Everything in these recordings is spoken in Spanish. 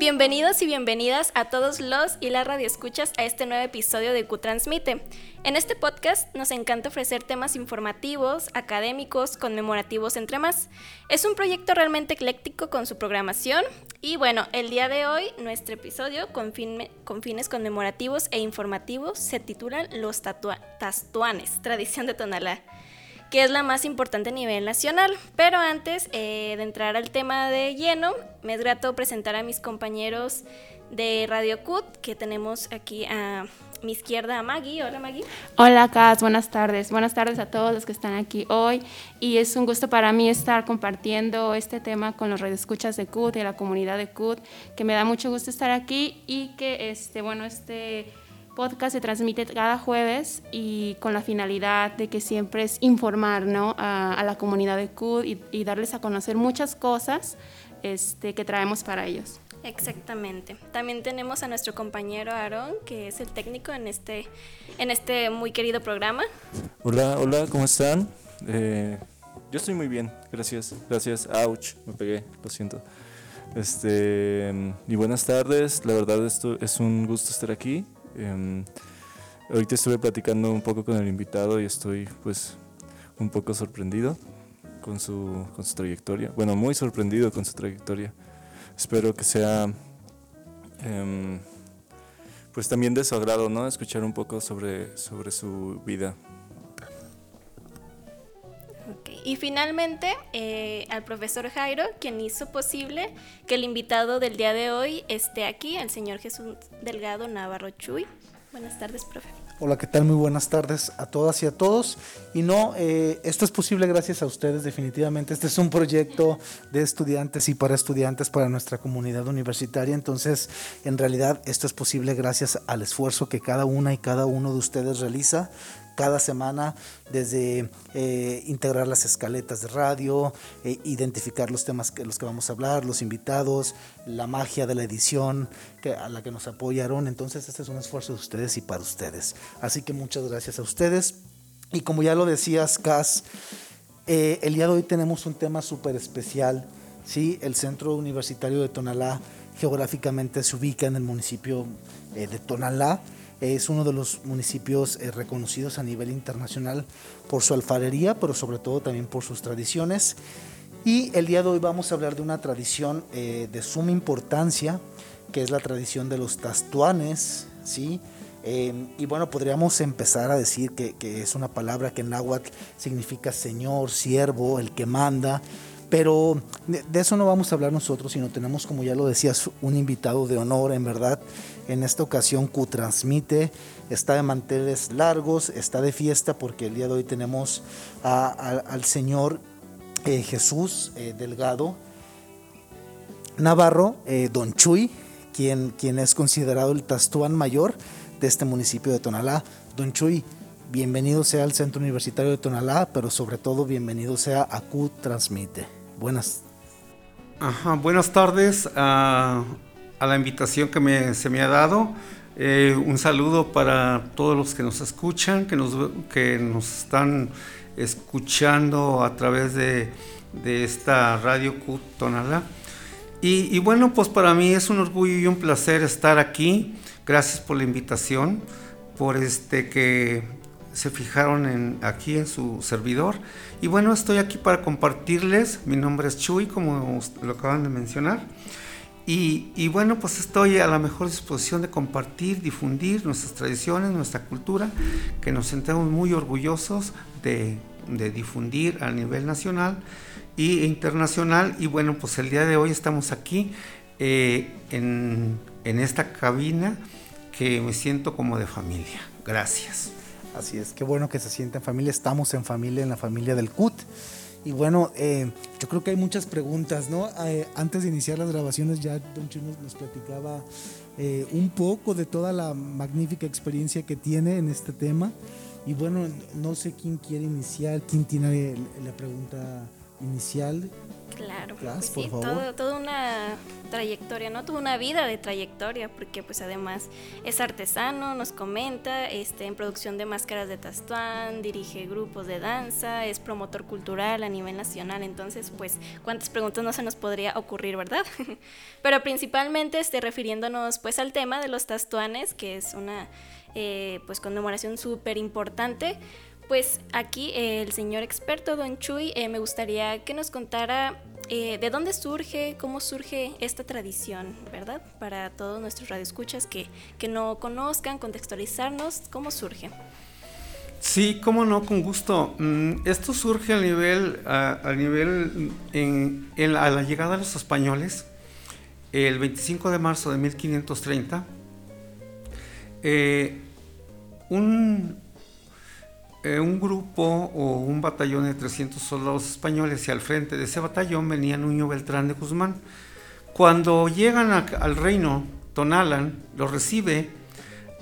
Bienvenidos y bienvenidas a todos los y las radioescuchas a este nuevo episodio de Q Transmite. En este podcast nos encanta ofrecer temas informativos, académicos, conmemorativos, entre más. Es un proyecto realmente ecléctico con su programación y bueno, el día de hoy nuestro episodio con, fines conmemorativos e informativos se titula Los Tastuanes, tradición de Tonalá que es la más importante a nivel nacional. Pero antes eh, de entrar al tema de lleno, me es grato presentar a mis compañeros de Radio CUT, que tenemos aquí a mi izquierda a Maggie. Hola Maggie. Hola Cas, buenas tardes. Buenas tardes a todos los que están aquí hoy. Y es un gusto para mí estar compartiendo este tema con los radioescuchas de CUT y la comunidad de CUT, que me da mucho gusto estar aquí y que este, bueno, este podcast se transmite cada jueves y con la finalidad de que siempre es informar ¿no? a, la comunidad de CUD y, darles a conocer muchas cosas este, que traemos para ellos. Exactamente. También tenemos a nuestro compañero Aaron, que es el técnico en este, en este muy querido programa. Hola, hola, ¿cómo están? Eh, yo estoy muy bien, gracias, gracias. Ouch, me pegué, lo siento. Este, y buenas tardes, la verdad esto es un gusto estar aquí. Eh, ahorita estuve platicando un poco con el invitado y estoy pues un poco sorprendido con su, con su trayectoria. Bueno, muy sorprendido con su trayectoria. Espero que sea em, pues también de su agrado, ¿no? Escuchar un poco sobre, sobre su vida. Y finalmente eh, al profesor Jairo, quien hizo posible que el invitado del día de hoy esté aquí, el señor Jesús Delgado Navarro Chuy. Buenas tardes, profe. Hola, ¿qué tal? Muy buenas tardes a todas y a todos. Y no, eh, esto es posible gracias a ustedes definitivamente. Este es un proyecto de estudiantes y para estudiantes para nuestra comunidad universitaria. Entonces, en realidad, esto es posible gracias al esfuerzo que cada una y cada uno de ustedes realiza cada semana, desde eh, integrar las escaletas de radio, eh, identificar los temas que los que vamos a hablar, los invitados, la magia de la edición que, a la que nos apoyaron. Entonces, este es un esfuerzo de ustedes y para ustedes. Así que muchas gracias a ustedes. Y como ya lo decías, Cas, eh, el día de hoy tenemos un tema súper especial. ¿sí? El Centro Universitario de Tonalá geográficamente se ubica en el municipio de Tonalá es uno de los municipios eh, reconocidos a nivel internacional por su alfarería, pero sobre todo también por sus tradiciones. Y el día de hoy vamos a hablar de una tradición eh, de suma importancia, que es la tradición de los tastuanes, ¿sí? Em, y bueno, podríamos empezar a decir que, es una palabra que en náhuatl significa señor, siervo, el que manda, pero de, de, eso no vamos a hablar nosotros, sino tenemos, como ya lo decías, un invitado de honor, en verdad, en esta ocasión Q transmite, está de manteles largos, está de fiesta porque el día de hoy tenemos al señor eh, Jesús eh, Delgado Navarro, eh, Don Chuy, quien, quien es considerado el Tastuán mayor de este municipio de Tonalá. Don Chuy, bienvenido sea al Centro Universitario de Tonalá, pero sobre todo bienvenido sea a Q Transmite. Buenas. Buenas tardes a la invitación que se me ha dado. Eh, un saludo para todos los que nos escuchan, que nos, que nos están escuchando a través de, esta radio Tonalá. Y, bueno, pues para mí es un orgullo y un placer estar aquí. Gracias por la invitación, por este que se fijaron en, aquí en su servidor. Y bueno, estoy aquí para compartirles. Mi nombre es Chuy, como lo acaban de mencionar. Y, bueno, pues estoy a la mejor disposición de compartir, difundir nuestras tradiciones, nuestra cultura, que nos sentimos muy orgullosos de, difundir a nivel nacional e internacional. Y bueno, pues el día de hoy estamos aquí eh, en, en esta cabina que me siento como de familia. Gracias. Así es, qué bueno que se siente en familia. Estamos en familia, en la familia del CUT. Y bueno, eh, yo creo que hay muchas preguntas, ¿no? Eh, antes de iniciar las grabaciones ya Don Chino nos platicaba eh, un poco de toda la magnífica experiencia que tiene en este tema. Y bueno, no sé quién quiere iniciar, quién tiene la pregunta inicial. Claro. Pues por sí, favor. todo- toda una trayectoria, ¿no? Toda una vida de trayectoria, porque pues además es artesano, nos comenta, este, en producción de máscaras de Tastuán, dirige grupos de danza, es promotor cultural a nivel nacional, entonces pues cuántas preguntas no se nos podría ocurrir, ¿verdad? Pero principalmente este, refiriéndonos pues al tema de los Tastuanes, que es una eh, pues conmemoración súper importante. Pues aquí el señor experto Don Chuy eh, me gustaría que nos contara eh, de dónde surge, cómo surge esta tradición, ¿verdad? Para todos nuestros radioescuchas que, que no conozcan, contextualizarnos, ¿cómo surge? Sí, cómo no, con gusto. Mm, Esto surge a nivel, a, nivel la, a la llegada de los españoles, el 25 de marzo de 1530. eh, un, eh, un grupo o un batallón de 300 soldados españoles y al frente de ese batallón venía Nuño Beltrán de Guzmán. Cuando llegan al reino Tonalan, los recibe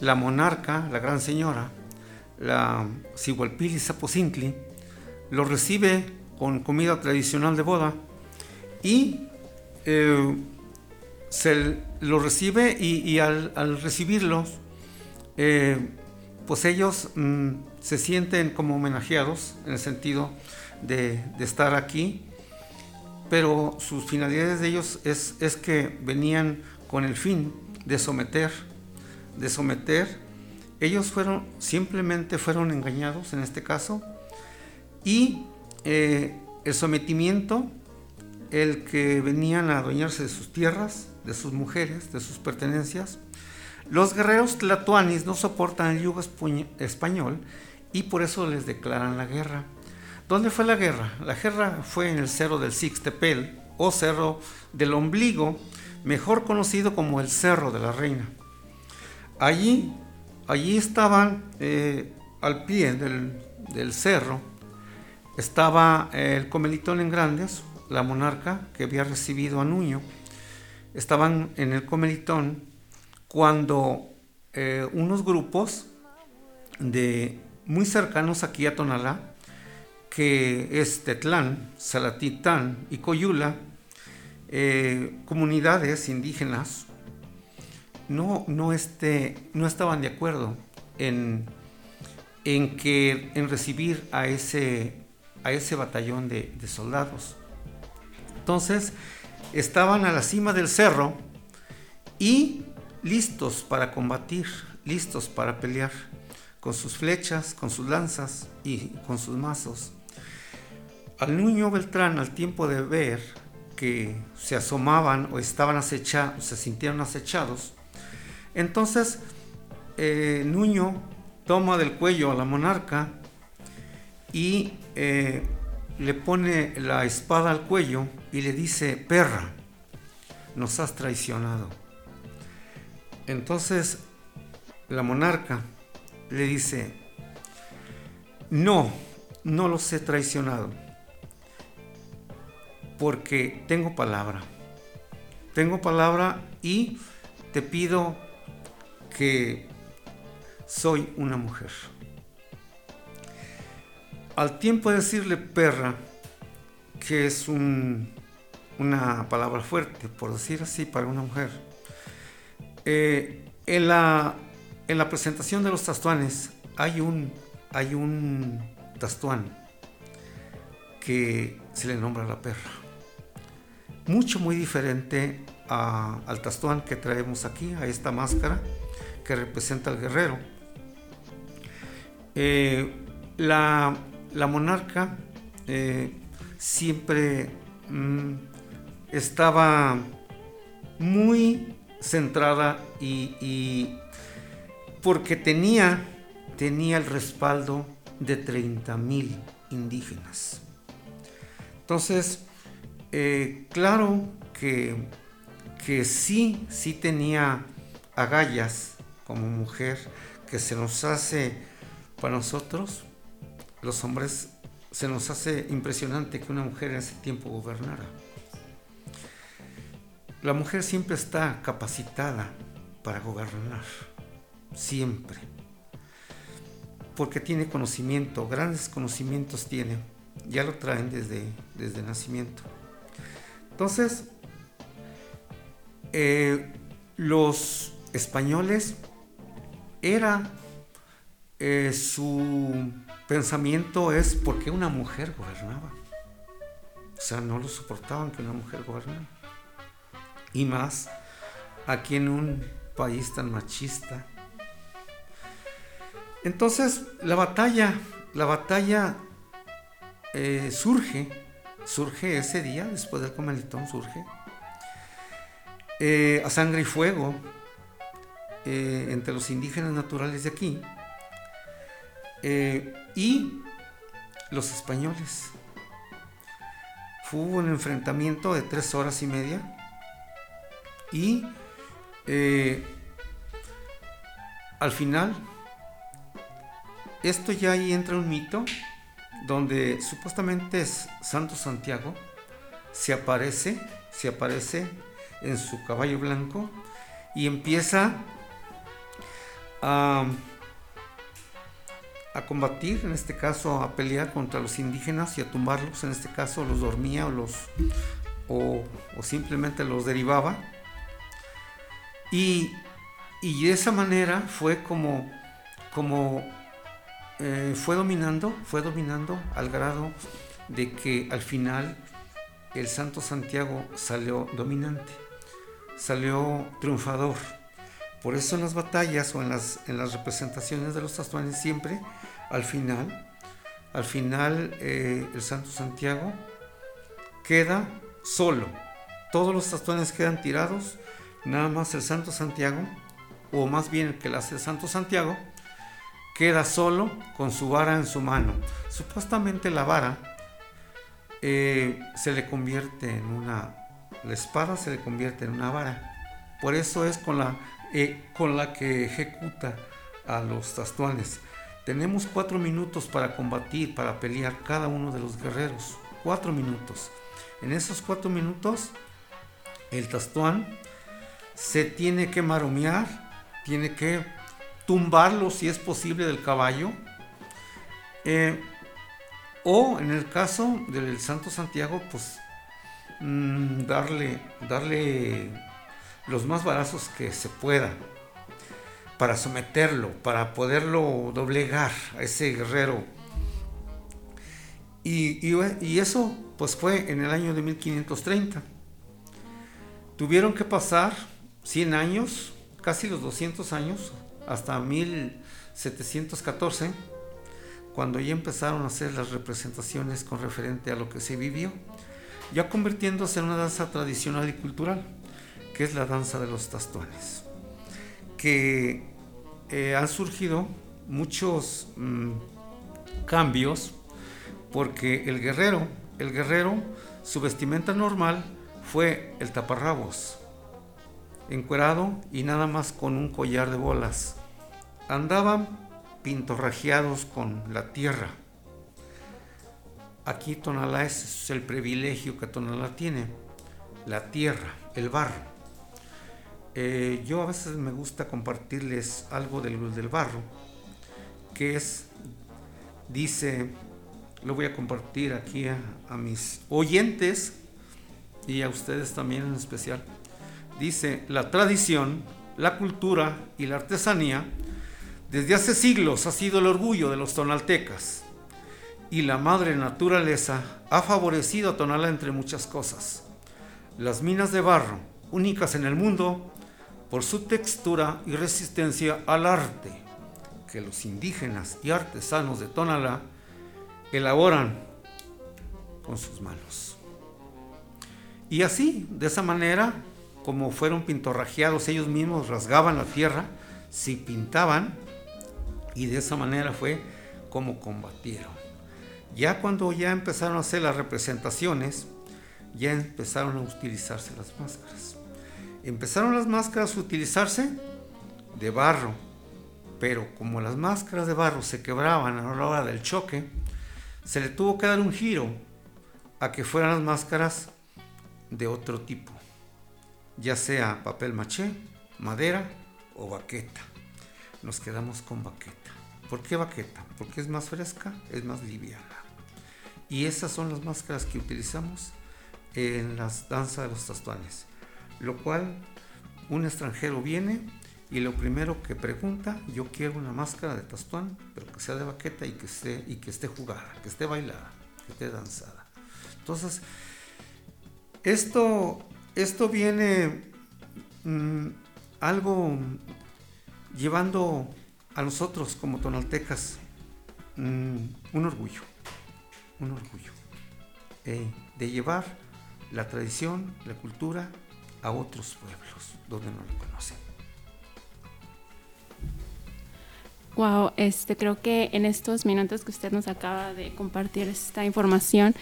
la monarca, la gran señora, la Sigualpili Zapocintli, lo recibe con comida tradicional de boda y eh, se lo recibe y, y al, al recibirlos, eh, pues ellos mm, se sienten como homenajeados en el sentido de, estar aquí, pero sus finalidades de ellos es, es que venían con el fin de someter, de someter. Ellos fueron, simplemente fueron engañados en este caso, y eh, el sometimiento, el que venían a adueñarse de sus tierras, de sus mujeres, de sus pertenencias. Los guerreros tlatoanis no soportan el yugo español y por eso les declaran la guerra. ¿Dónde fue la guerra? La guerra fue en el cerro del Sixtepel o cerro del ombligo, mejor conocido como el cerro de la reina. Allí, allí estaban eh, al pie del, cerro, estaba el Comelitón en Grandes, la monarca que había recibido a Nuño. Estaban en el Comelitón cuando eh, unos grupos de muy cercanos aquí a Tonalá, que es Tetlán, Salatitán y Coyula, eh, comunidades indígenas, no, no, este, no estaban de acuerdo en, en, que, en recibir a ese, a ese batallón de, de soldados. Entonces, estaban a la cima del cerro y listos para combatir, listos para pelear, con sus flechas, con sus lanzas y con sus mazos. Al Nuño Beltrán, al tiempo de ver que se asomaban o estaban acechados, se sintieron acechados, entonces eh, Nuño toma del cuello a la monarca y eh, le pone la espada al cuello y le dice, perra, nos has traicionado. Entonces la monarca le dice, no, no los he traicionado, porque tengo palabra. Tengo palabra y te pido que soy una mujer. Al tiempo de decirle perra, que es un- una palabra fuerte, por decir así, para una mujer, eh, en, la, en la presentación de los tastuanes hay un, hay tastuán que se le nombra la perra. Mucho, muy diferente al tastuán que traemos aquí, a esta máscara que representa al guerrero. Eh, la, la monarca eh, siempre mm, estaba muy centrada y, porque tenía, tenía el respaldo de 30.000 indígenas. Entonces, eh, claro que, que sí, sí tenía agallas como mujer que se nos hace para nosotros, los hombres, se nos hace impresionante que una mujer en ese tiempo gobernara. La mujer siempre está capacitada para gobernar, siempre, porque tiene conocimiento, grandes conocimientos tiene, ya lo traen desde, desde nacimiento. Entonces, eh, los españoles era eh, su pensamiento es por qué una mujer gobernaba. O sea, no lo soportaban que una mujer gobernara. Y más aquí en un país tan machista. Entonces, la batalla, la batalla eh, surge, surge ese día, después del comelitón, surge eh, a sangre y fuego eh, entre los indígenas naturales de aquí y los españoles. Fue un enfrentamiento de tres horas y media y al final esto ya ahí entra un mito donde supuestamente es Santo Santiago se aparece, se aparece en su caballo blanco y empieza a, a combatir, en este caso a pelear contra los indígenas y a tumbarlos, en este caso los dormía o los o, simplemente los derivaba. Y, y de esa manera fue como, como eh, fue dominando, fue dominando al grado de que al final el Santo Santiago salió dominante, salió triunfador. Por eso en las batallas o en las, en las representaciones de los tastuanes siempre, al final, al final eh, el Santo Santiago queda solo. Todos los tastuanes quedan tirados, nada más el Santo Santiago, o más bien el que le hace el Santo Santiago, queda solo con su vara en su mano. Supuestamente la vara eh, se le convierte en una, la espada se le convierte en una vara. Por eso es con la, eh, con la que ejecuta a los tastuanes. Tenemos cuatro minutos para combatir, para pelear cada uno de los guerreros. Cuatro minutos. En esos cuatro minutos, el tastuán se tiene que maromear, tiene que tumbarlo si es posible del caballo. Eh, o en el caso del Santo Santiago, pues mm, darle, darle los más barazos que se pueda para someterlo, para poderlo doblegar a ese guerrero. Y, y, eso pues fue en el año de 1530. Tuvieron que pasar 100 años, casi los 200 años, hasta 1714, cuando ya empezaron a hacer las representaciones con referente a lo que se vivió, ya convirtiéndose en una danza tradicional y cultural, que es la danza de los tastuanes, que eh, han surgido muchos mm, cambios porque el guerrero, el guerrero, su vestimenta normal fue el taparrabos, encuerado y nada más con un collar de bolas andaban pintorrajeados con la tierra. Aquí Tonalá es el privilegio que Tonalá tiene, la tierra, el barro. Eh, yo a veces me gusta compartirles algo del, del barro, que es, dice, lo voy a compartir aquí a mis oyentes y a ustedes también en especial. Dice, la tradición, la cultura y la artesanía desde hace siglos ha sido el orgullo de los tonaltecas y la madre naturaleza ha favorecido a Tonalá entre muchas cosas. Las minas de barro, únicas en el mundo por su textura y resistencia al arte, que los indígenas y artesanos de Tonalá elaboran con sus manos. Y así, de esa manera, como fueron pintorrajeados, ellos mismos rasgaban la tierra, si pintaban, y de esa manera fue como combatieron. Ya cuando ya empezaron a hacer las representaciones, ya empezaron a utilizarse las máscaras. Empezaron las máscaras a utilizarse de barro, pero como las máscaras de barro se quebraban a la hora del choque, se le tuvo que dar un giro a que fueran las máscaras de otro tipo, ya sea papel maché, madera o baqueta. Nos quedamos con baqueta. ¿Por qué baqueta? Porque es más fresca, es más liviana. Y esas son las máscaras que utilizamos en las danzas de los tastuanes, lo cual un extranjero viene y lo primero que pregunta, yo quiero una máscara de tastuán, pero que sea de baqueta y que esté, y que esté jugada, que esté bailada, que esté danzada. Entonces, esto, esto viene mm, algo llevando a nosotros como tonaltecas mm, un orgullo, un orgullo eh, de llevar la tradición, la cultura a otros pueblos donde no lo conocen. Wow, este, creo que en estos minutos que usted nos acaba de compartir esta información,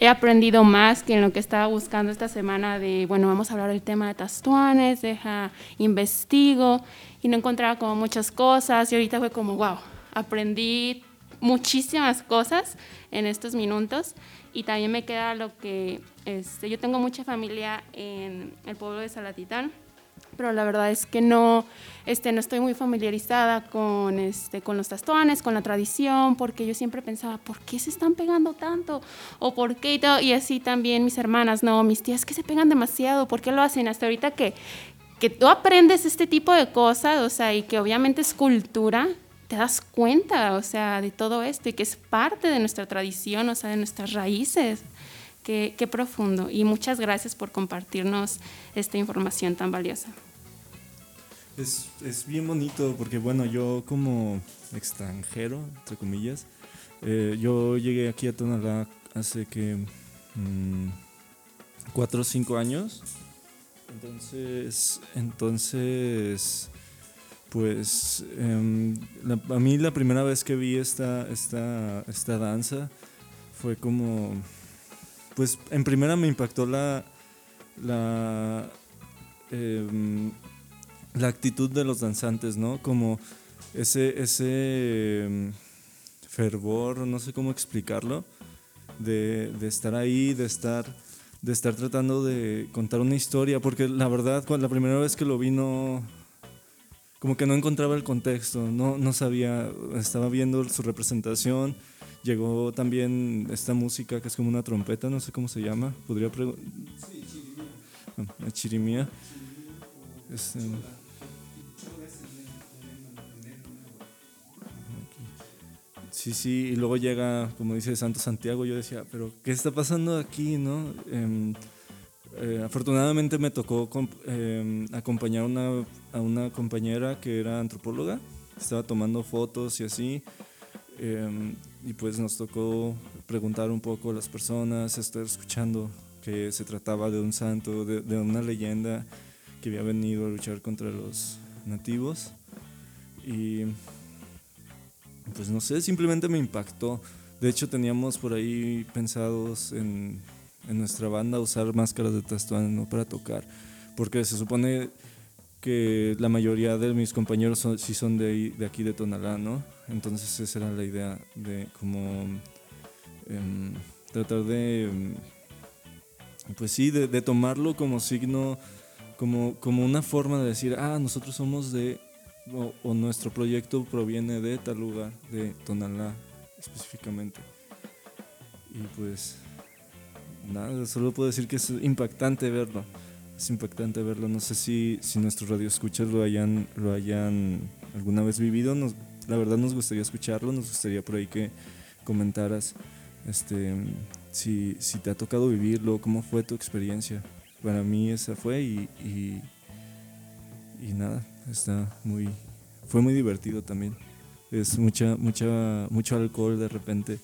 he aprendido más que en lo que estaba buscando esta semana de, bueno, vamos a hablar del tema de tastuanes, deja, investigo, y no encontraba como muchas cosas, y ahorita fue como, wow, aprendí muchísimas cosas en estos minutos, y también me queda lo que, este, yo tengo mucha familia en el pueblo de Salatitán, pero la verdad es que no, este, no estoy muy familiarizada con, este, con los tastuanes, con la tradición, porque yo siempre pensaba, ¿por qué se están pegando tanto? ¿O por qué? Y, todo, y así también mis hermanas, no, mis tías que se pegan demasiado, ¿por qué lo hacen? Hasta ahorita que, que tú aprendes este tipo de cosas, o sea, y que obviamente es cultura, te das cuenta, o sea, de todo esto y que es parte de nuestra tradición, o sea, de nuestras raíces. Qué, qué profundo. Y muchas gracias por compartirnos esta información tan valiosa. Es, es, bien bonito porque, bueno, yo como extranjero, entre comillas, eh, yo llegué aquí a Tonalá hace que mmm, cuatro o cinco años. Entonces, entonces pues la, a mí la primera vez que vi esta, esta, esta danza fue como, pues en primera me impactó la, la eh, la actitud de los danzantes, ¿no? Como ese, ese em, fervor, no sé cómo explicarlo, de, de, estar ahí, de estar, de estar tratando de contar una historia, porque la verdad, la primera vez que lo vi no, como que no encontraba el contexto, no, no sabía, estaba viendo su representación, llegó también esta música que es como una trompeta, no sé cómo se llama, podría preguntar. Sí, chirimía. Ah, chirimía. Este, Sí, sí, y luego llega, como dice Santo Santiago, yo decía, pero ¿qué está pasando aquí, no? Eh, eh, afortunadamente me tocó eh, acompañar una, a una compañera que era antropóloga, estaba tomando fotos y así, eh, y pues nos tocó preguntar un poco a las personas, estar escuchando que se trataba de un santo, de, de una leyenda que había venido a luchar contra los nativos. Y pues no sé, simplemente me impactó. De hecho, teníamos por ahí pensados en, nuestra banda usar máscaras de tastuán ¿no? para tocar, porque se supone que la mayoría de mis compañeros sí son de, aquí de Tonalá, ¿no? Entonces esa era la idea de como eh, tratar de, pues sí, de, de, tomarlo como signo, como, como una forma de decir, ah, nosotros somos de o, o, nuestro proyecto proviene de tal lugar, de Tonalá específicamente. Y pues nada, solo puedo decir que es impactante verlo. Es impactante verlo. No sé si, si nuestros radioescuchas lo hayan, lo hayan alguna vez vivido. Nos, la verdad nos gustaría escucharlo, nos gustaría por ahí que comentaras este, si, si te ha tocado vivirlo, cómo fue tu experiencia. Para mí esa fue y, y, y nada, está muy fue muy divertido también. Es mucha mucha mucho alcohol de repente.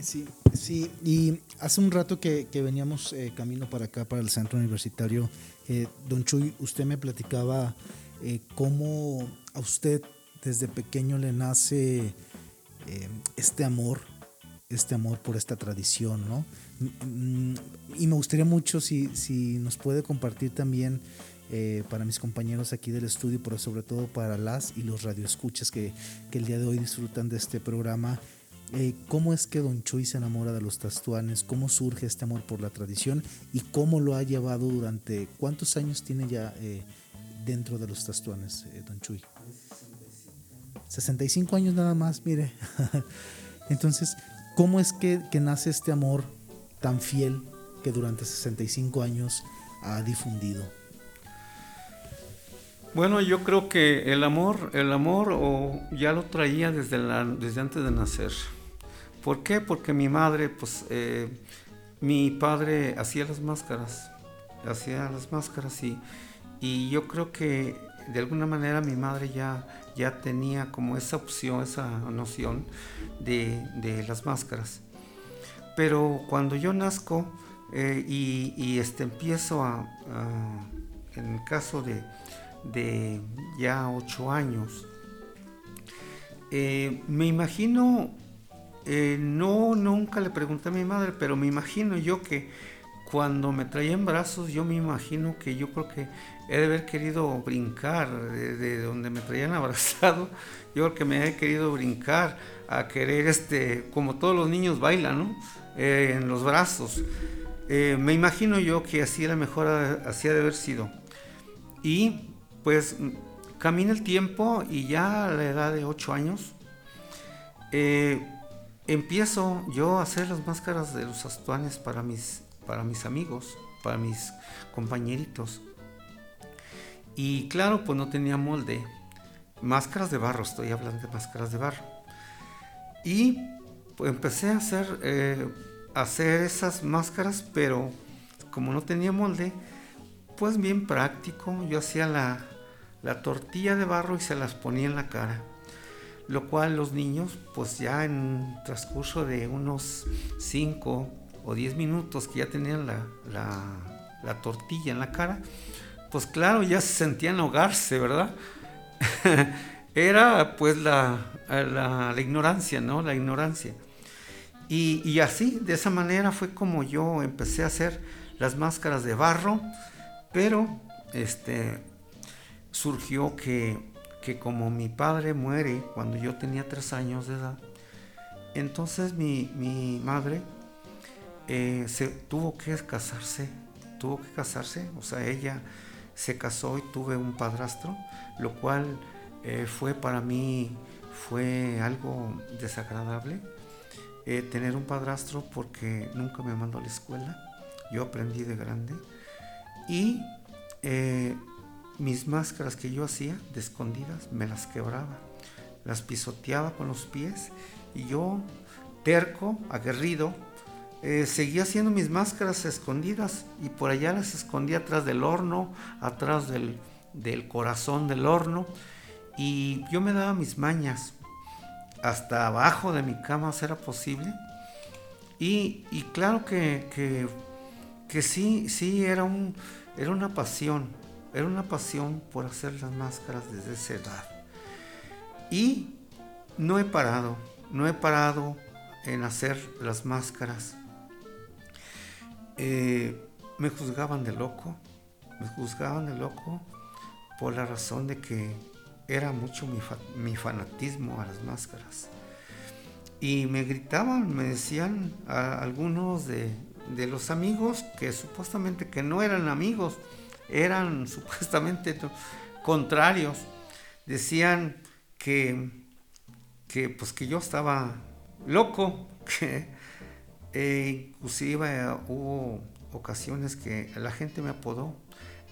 Sí sí y hace un rato que, que veníamos eh, camino para acá para el centro universitario eh, don Chuy usted me platicaba eh, cómo a usted desde pequeño le nace este amor este amor por esta tradición no y me gustaría mucho si, si nos puede compartir también eh, para mis compañeros aquí del estudio, pero sobre todo para las y los radioescuchas que, que el día de hoy disfrutan de este programa. Eh, ¿Cómo es que Don Chuy se enamora de los tastuanes? ¿Cómo surge este amor por la tradición? ¿Y cómo lo ha llevado durante cuántos años tiene ya eh, dentro de los tastuanes, Don Chuy? 65 años nada más, mire. Entonces, ¿cómo es que, que nace este amor tan fiel que durante 65 años ha difundido? Bueno, yo creo que el amor, el amor ya lo traía desde, la, desde antes de nacer. ¿Por qué? Porque mi madre, pues, eh, mi padre hacía las máscaras, hacía las máscaras y, y yo creo que de alguna manera mi madre ya, ya tenía como esa opción, esa noción de las máscaras. Pero cuando yo nazco eh, y, este, empiezo a, a, en el caso de, de ya ocho años, eh, me imagino, eh, no, nunca le pregunté a mi madre, pero me imagino yo que cuando me traía en brazos, yo me imagino que yo creo que he de haber querido brincar de, de donde me traían abrazado, yo creo que me he querido brincar a querer, este, como todos los niños bailan, ¿no? Eh, en los brazos. Eh, me imagino yo que así era mejor, así ha de haber sido. Y pues camina el tiempo y ya a la edad de 8 años eh, empiezo yo a hacer las máscaras de los astuanes para mis, para mis amigos, para mis compañeritos. Y claro, pues no tenía molde. Máscaras de barro, estoy hablando de máscaras de barro. Y pues empecé a hacer, eh, hacer esas máscaras, pero como no tenía molde, pues bien práctico. Yo hacía la, la tortilla de barro y se las ponía en la cara. Lo cual los niños, pues ya en transcurso de unos 5 o 10 minutos que ya tenían la, la, la tortilla en la cara, pues claro, ya se sentían ahogarse, ¿verdad? Era pues la, la, la, ignorancia, ¿no? La ignorancia. Y, así, de esa manera fue como yo empecé a hacer las máscaras de barro, pero este, surgió que, que como mi padre muere cuando yo tenía tres años de edad, entonces mi, mi madre eh, se tuvo que casarse, tuvo que casarse, o sea, ella se casó y tuve un padrastro, lo cual eh, fue para mí fue algo desagradable eh, tener un padrastro porque nunca me mandó a la escuela, yo aprendí de grande. Y eh, mis máscaras que yo hacía de escondidas me las quebraba, las pisoteaba con los pies y yo terco, aguerrido, eh, seguía haciendo mis máscaras escondidas y por allá las escondía atrás del horno, atrás del, del corazón del horno. Y yo me daba mis mañas hasta abajo de mi cama si era posible. Y, y claro que, que, que, sí, sí era, un, era una pasión, era una pasión por hacer las máscaras desde esa edad. Y no he parado, no he parado en hacer las máscaras. Eh, me juzgaban de loco, me juzgaban de loco por la razón de que era mucho mi, fa mi fanatismo a las máscaras. Y me gritaban, me decían a algunos de, los amigos que supuestamente que no eran amigos, eran supuestamente contrarios. Decían que, que, pues que yo estaba loco, que, eh, inclusive hubo ocasiones que la gente me apodó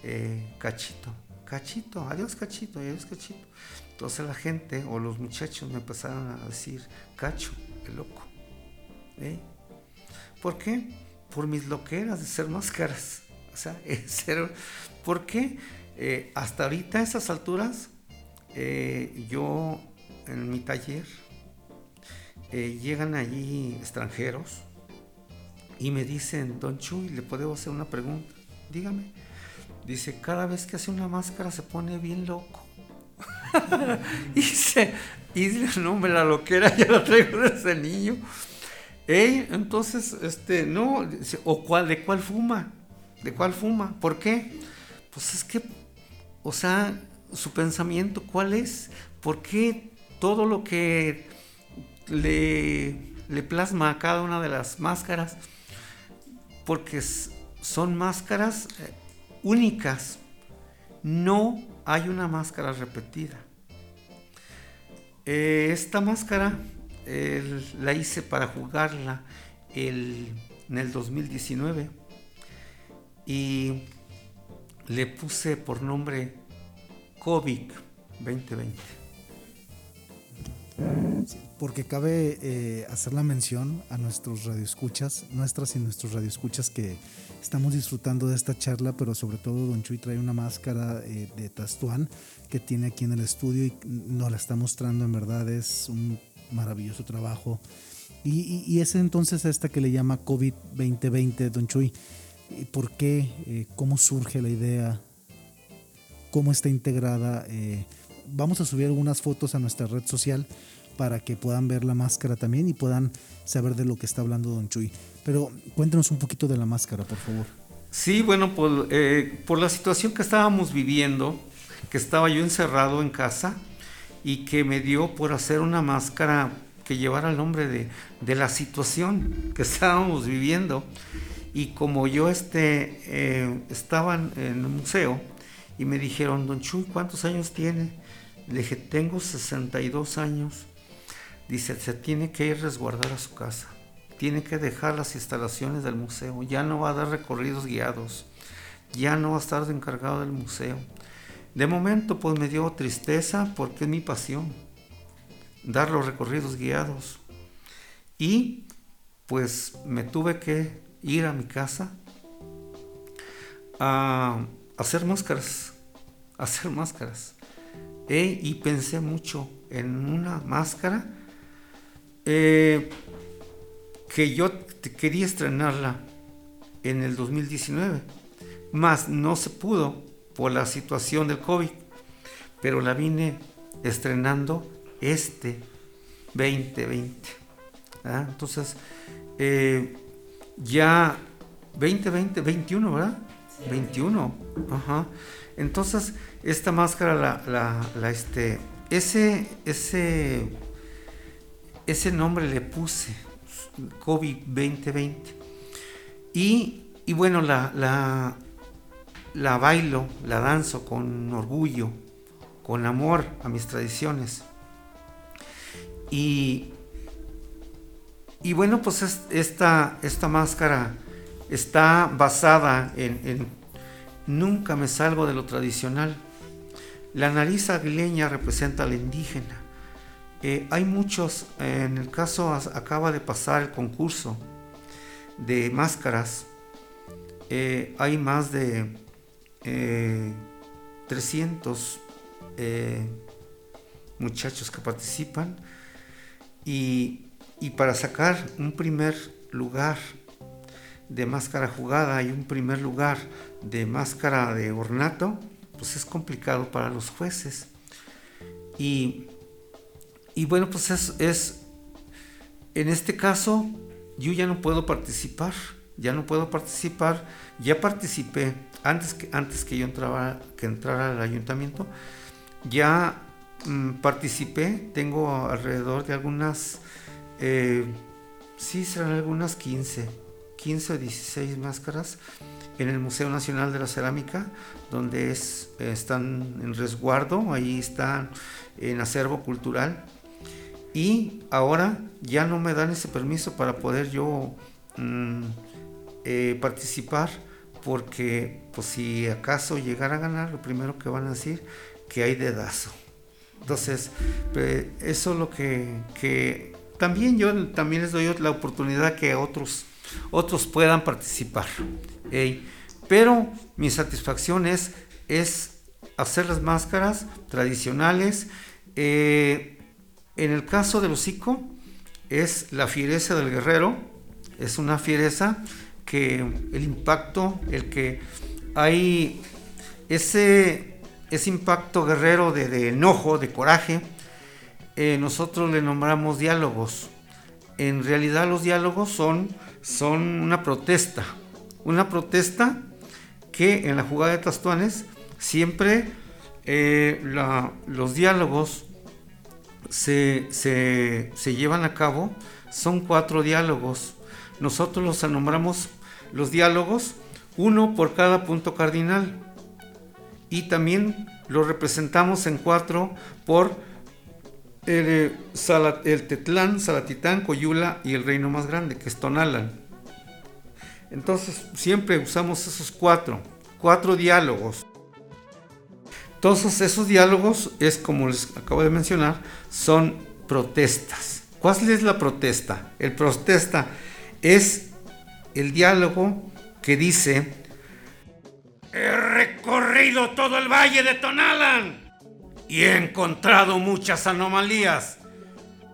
eh, Cachito, Cachito, adiós Cachito, adiós Cachito. Entonces la gente o los muchachos me empezaron a decir, Cacho, el loco. ¿Eh? ¿Por qué? Por mis loqueras de ser máscaras. O sea, ser, ¿por qué? Eh, hasta ahorita a esas alturas, eh, yo en mi taller, llegan allí extranjeros y me dicen, Don Chuy, ¿le puedo hacer una pregunta? Dígame. Dice, cada vez que hace una máscara se pone bien loco. y se, y no, hombre, la loquera ya la traigo desde niño. Ey, entonces, este, no, o cuál, de cuál fuma, de cuál fuma, ¿por qué? Pues es que, o sea, su pensamiento, ¿cuál es? ¿Por qué todo lo que le, le plasma a cada una de las máscaras? porque son máscaras eh, únicas. No hay una máscara repetida. Eh, esta máscara la hice para jugarla el, en el 2019 y le puse por nombre COVID 2020. Porque cabe eh, hacer la mención a nuestros radioescuchas, nuestras y nuestros radioescuchas que estamos disfrutando de esta charla, pero sobre todo Don Chuy trae una máscara eh, de Tastuán que tiene aquí en el estudio y nos la está mostrando, en verdad es un maravilloso trabajo. Y, es entonces esta que le llama COVID 2020, Don Chuy. ¿Por qué? Eh, ¿Cómo surge la idea? ¿Cómo está integrada? vamos a subir algunas fotos a nuestra red social para que puedan ver la máscara también y puedan saber de lo que está hablando Don Chuy. Pero cuéntenos un poquito de la máscara, por favor. Sí, bueno, por, eh, por la situación que estábamos viviendo, que estaba yo encerrado en casa y que me dio por hacer una máscara que llevara el nombre de, la situación que estábamos viviendo. Y como yo este, eh, estaba en el museo y me dijeron, don Chuy, ¿cuántos años tiene? Le dije, tengo 62 años. Dice, se tiene que ir resguardar a su casa. Tiene que dejar las instalaciones del museo. Ya no va a dar recorridos guiados. Ya no va a estar encargado del museo. De momento, pues me dio tristeza porque es mi pasión. Dar los recorridos guiados. Y pues me tuve que ir a mi casa a hacer máscaras. Hacer máscaras y pensé mucho en una máscara eh, que yo quería estrenarla en el 2019, más no se pudo por la situación del COVID, pero la vine estrenando este 2020. ¿ah? Entonces, eh, ya 2020, 21, ¿verdad? 21. Ajá. Entonces, esta máscara, la, la, este, ese, ese, ese nombre le puse, COVID 2020. Y, y bueno, la, la, la bailo, la danzo con orgullo, con amor a mis tradiciones. Y, y bueno, pues esta, esta máscara está basada en, nunca me salgo de lo tradicional. La nariz aguileña representa a la indígena. Eh, hay muchos, en el caso acaba de pasar el concurso de máscaras. Eh, hay más de 300 eh, muchachos que participan y, y para sacar un primer lugar de máscara jugada y un primer lugar de máscara de ornato, pues es complicado para los jueces. Y, y bueno, pues es, es, en este caso, yo ya no puedo participar, ya no puedo participar, ya participé antes que, antes que yo entraba, que entrara al ayuntamiento, ya mm, participé, tengo alrededor de algunas, eh, sí, serán algunas 15 15 o 16 máscaras en el Museo Nacional de la Cerámica, donde es, están en resguardo, ahí están en acervo cultural. Y ahora ya no me dan ese permiso para poder yo mm, eh, participar, porque pues, si acaso llegara a ganar, lo primero que van a decir que hay dedazo. Entonces, eso es lo que, que también yo también les doy la oportunidad que otros otros puedan participar. Pero mi satisfacción es, hacer las máscaras tradicionales. Eh, en el caso del hocico, es la fiereza del guerrero, es una fiereza que el impacto, el que hay ese, ese impacto guerrero de, enojo, de coraje, eh, nosotros le nombramos diálogos. En realidad los diálogos son son una protesta, una protesta que en la jugada de Tastuanes siempre eh, los diálogos se, llevan a cabo, son cuatro diálogos. Nosotros los nombramos los diálogos, uno por cada punto cardinal. Y también los representamos en cuatro por el, el Tetlán, Salatitán, Coyula y el reino más grande, que es Tonalan. Entonces, siempre usamos esos cuatro, cuatro diálogos. Todos esos diálogos es como les acabo de mencionar, son protestas. ¿Cuál es la protesta? El protesta es el diálogo que dice, he recorrido todo el valle de Tonalan y he encontrado muchas anomalías.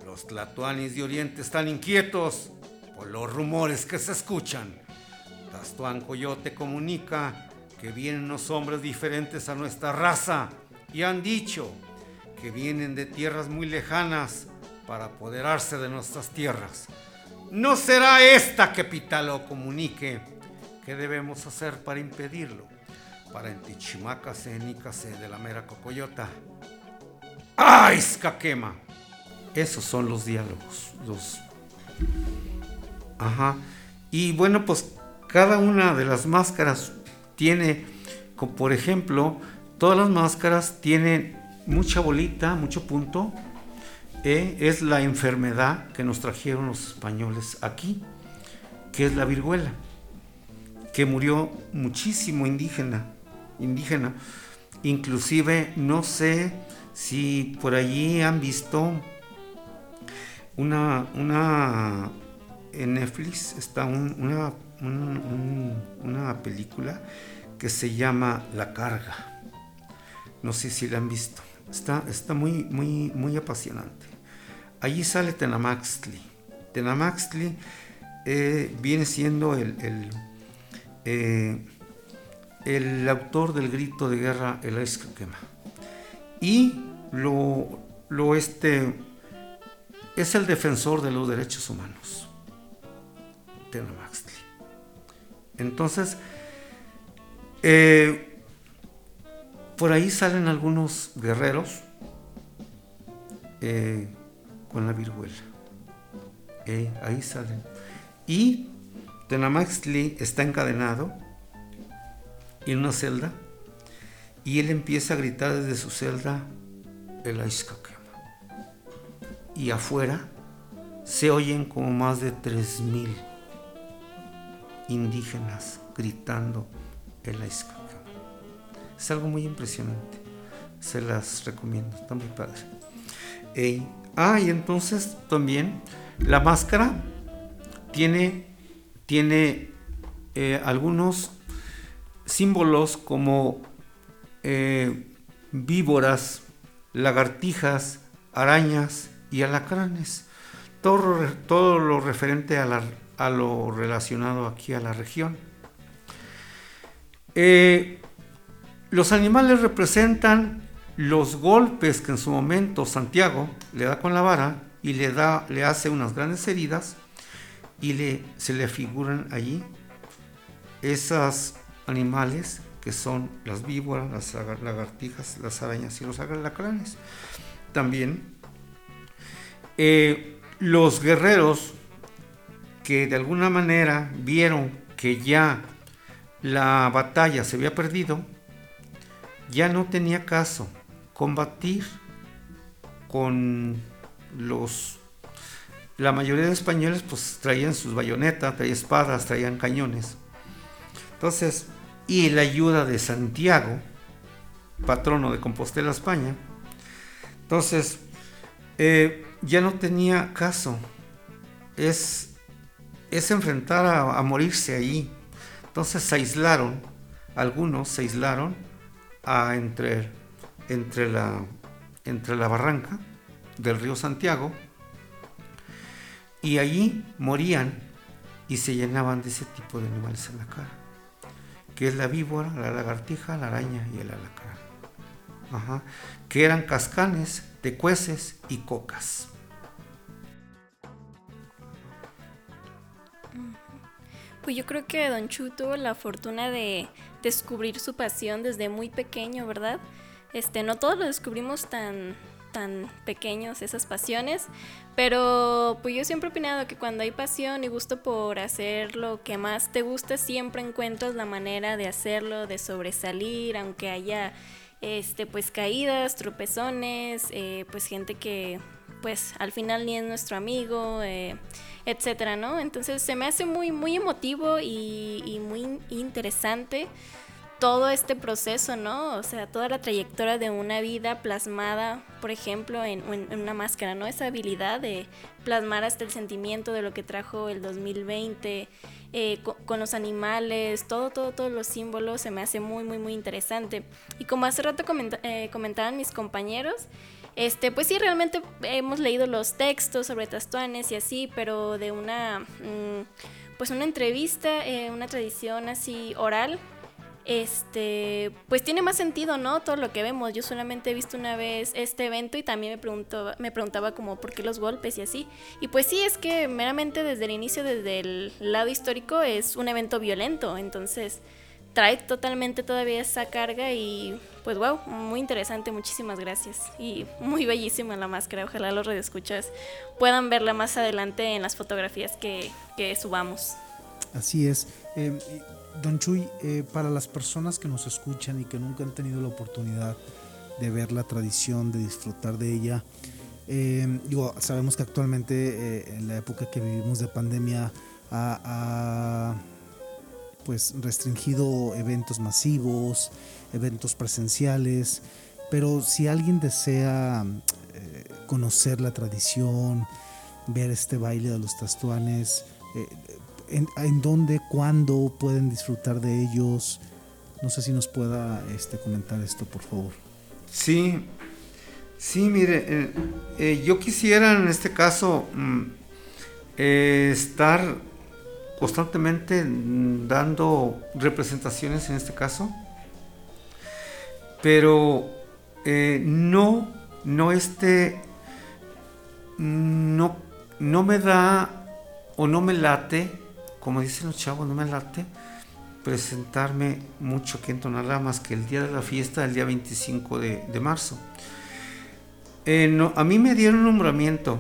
Los tlatoanis de Oriente están inquietos por los rumores que se escuchan. Tastuan Coyote comunica que vienen unos hombres diferentes a nuestra raza y han dicho que vienen de tierras muy lejanas para apoderarse de nuestras tierras. No será esta que Pitalo comunique. ¿Qué debemos hacer para impedirlo? Para entichimacase, nícase de la mera cocoyota. ¡Ay! Esos son los diálogos. Los... Ajá. Y bueno, pues cada una de las máscaras tiene, por ejemplo, todas las máscaras tienen mucha bolita, mucho punto, e es la enfermedad que nos trajeron los españoles aquí, que es la viruela, que murió muchísimo indígena, indígena. Inclusive no sé si por allí han visto una, una en Netflix está una, una película que se llama La Carga. No sé si la han visto. Está, está muy, muy, muy apasionante. Allí sale Tenamaxtli. Tenamaxtli eh, viene siendo el, eh, el, autor del grito de guerra El Escaquema. Y lo, lo este, es el defensor de los derechos humanos. Tenamaxtli. Entonces, eh, por ahí salen algunos guerreros con la viruela. Eh, ahí salen. Y Tenamaxtli está encadenado en una celda y él empieza a gritar desde su celda el Aizcaquema. Y afuera se oyen como más de 3.000 indígenas gritando el Aizcaquema. Es algo muy impresionante. Se las recomiendo, está muy padre. Ah, y entonces también la máscara tiene, tiene eh, algunos símbolos como eh, víboras, lagartijas, arañas y alacranes. Todo, todo lo referente a, a, lo relacionado aquí a la región. Eh, los animales representan los golpes que en su momento Santiago le da con la vara y le, da, le hace unas grandes heridas y se le figuran allí esos animales que son las víboras, las lagartijas, las arañas y los alacranes. También eh, los guerreros que de alguna manera vieron que ya la batalla se había perdido, ya no tenía caso combatir con los... La mayoría de españoles pues traían sus bayonetas, traían espadas, traían cañones. Entonces, y la ayuda de Santiago, patrono de Compostela, España, entonces eh, ya no tenía caso. Es, es enfrentar a, morirse ahí. Entonces se aislaron, algunos se aislaron a entre entre la, entre la barranca del río Santiago y allí morían y se llenaban de ese tipo de animales en la cara, que es la víbora, la lagartija, la araña y el alacrán, que eran cascanes, tecueces y cocas. Pues yo creo que Don Chu tuvo la fortuna de descubrir su pasión desde muy pequeño, ¿verdad? Este, no todos lo descubrimos tan, tan pequeños, esas pasiones, pero pues yo siempre he opinado que cuando hay pasión y gusto por hacer lo que más te gusta, siempre encuentras la manera de hacerlo, de sobresalir, aunque haya este, pues caídas, tropezones, eh, pues gente que pues al final ni es nuestro amigo, eh, etcétera, ¿no? Entonces se me hace muy, muy emotivo y, muy interesante todo este proceso, ¿no? O sea, toda la trayectoria de una vida plasmada, por ejemplo, en, una máscara, ¿no? Esa habilidad de plasmar hasta el sentimiento de lo que trajo el 2020, eh, con, los animales, todo, todo, todos los símbolos, se me hace muy, muy, muy interesante. Y como hace rato eh, comentaban mis compañeros, este, pues sí, realmente hemos leído los textos sobre Tastuanes y así, pero de una, mm, pues una entrevista, eh, una tradición así oral, este, pues tiene más sentido, ¿no? Todo lo que vemos. Yo solamente he visto una vez este evento y también me preguntó, me preguntaba como por qué los golpes y así. Y pues sí, es que meramente desde el inicio, desde el lado histórico, es un evento violento. Entonces trae totalmente todavía esa carga y pues wow, muy interesante, muchísimas gracias. Y muy bellísima la máscara, ojalá los redescuchas puedan verla más adelante en las fotografías que, que subamos. Así es. Eh, Don Chuy, eh, para las personas que nos escuchan y que nunca han tenido la oportunidad de ver la tradición, de disfrutar de ella, eh, digo, sabemos que actualmente eh, en la época que vivimos de pandemia ha, pues restringido eventos masivos, eventos presenciales, pero si alguien desea conocer la tradición, ver este baile de los tastuanes, en, dónde, cuándo pueden disfrutar de ellos. No sé si nos pueda este, comentar esto, por favor. Sí, sí, mire, eh, eh, yo quisiera en este caso mm, eh, estar constantemente dando representaciones en este caso, pero no, no este, no, no me da o no me late como dicen los chavos, no me late presentarme mucho aquí en más que el día de la fiesta, el día 25 de, marzo. Eh, a mí me dieron nombramiento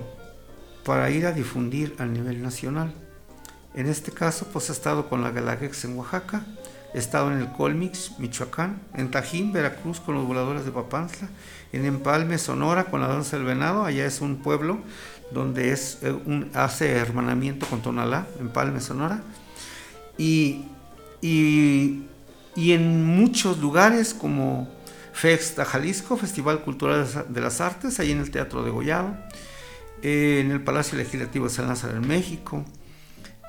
para ir a difundir a nivel nacional. En este caso, pues he estado con la Galagex en Oaxaca, he estado en el Colmix, Michoacán, en Tajín, Veracruz, con los voladores de Papantla, en Empalme, Sonora, con la danza del venado, allá es un pueblo donde es, eh, hace hermanamiento con Tonalá, en Palme, Sonora. Y, y, en muchos lugares como Festa Jalisco, Festival Cultural de las Artes, ahí en el Teatro de Gollado, eh, en el Palacio Legislativo de San Lázaro en México.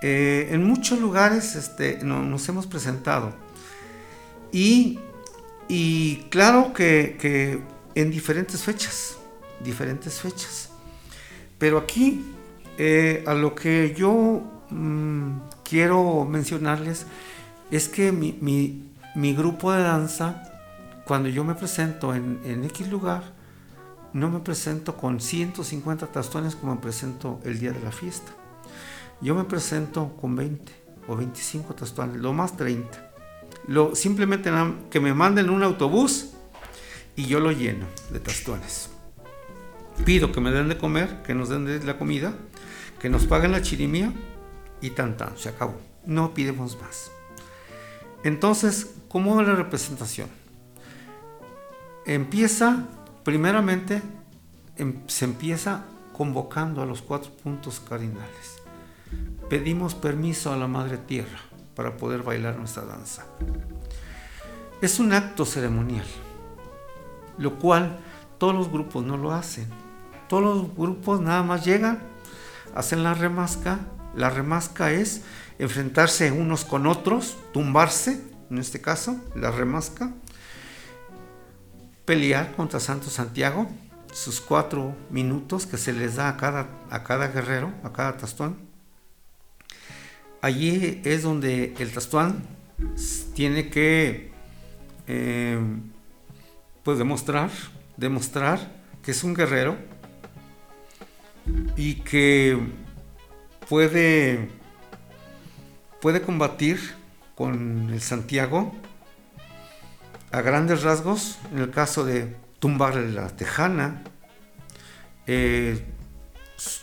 Eh, en muchos lugares este, nos hemos presentado. Y, claro que, que en diferentes fechas, diferentes fechas. Pero aquí, eh, a lo que yo mm, quiero mencionarles es que mi, grupo de danza, cuando yo me presento en, en, X lugar, no me presento con 150 tastones como me presento el día de la fiesta. Yo me presento con 20 o 25 tastones, lo más 30. Lo, simplemente que me manden un autobús y yo lo lleno de tastones. Pido que me den de comer, que nos den de la comida, que nos paguen la chirimía y tan tan, se acabó. No pidemos más. Entonces, ¿cómo va la representación? Empieza, primeramente, em, se empieza convocando a los cuatro puntos cardinales. Pedimos permiso a la Madre Tierra para poder bailar nuestra danza. Es un acto ceremonial, lo cual todos los grupos no lo hacen todos los grupos nada más llegan, hacen la remasca. La remasca es enfrentarse unos con otros, tumbarse, en este caso, la remasca. Pelear contra Santo Santiago, sus cuatro minutos que se les da a cada, a cada guerrero, a cada tastón. Allí es donde el tastón tiene que eh, pues demostrar, demostrar que es un guerrero, y que puede, puede combatir con el Santiago a grandes rasgos, en el caso de tumbarle la tejana, eh,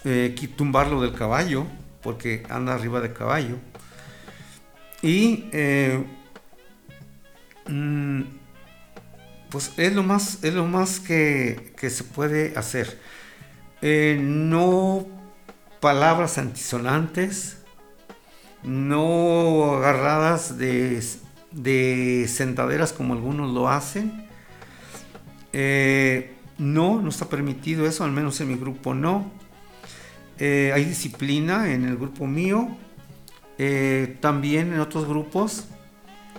eh, tumbarlo del caballo, porque anda arriba de caballo, y eh, mm, pues es lo más, es lo más que, que se puede hacer. eh, no palabras antisonantes, no agarradas de, de sentaderas como algunos lo hacen. Eh, no, no está permitido eso, al menos en mi grupo no. Eh, hay disciplina en el grupo mío. Eh, también en otros grupos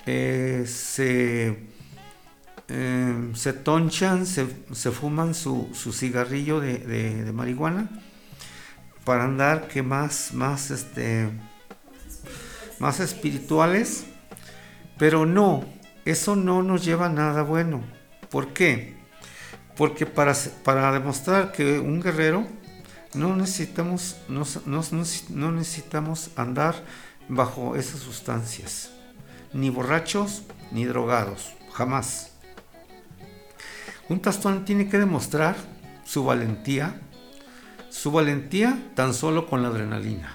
se, se tonchan, se, fuman su, cigarrillo de, marihuana para andar que más, más, este, más espirituales. Pero no, eso no nos lleva a nada bueno. ¿Por qué? Porque para, para demostrar que un guerrero no necesitamos, no, no, necesitamos andar bajo esas sustancias, ni borrachos ni drogados, jamás. Un tastón tiene que demostrar su valentía, su valentía tan solo con la adrenalina.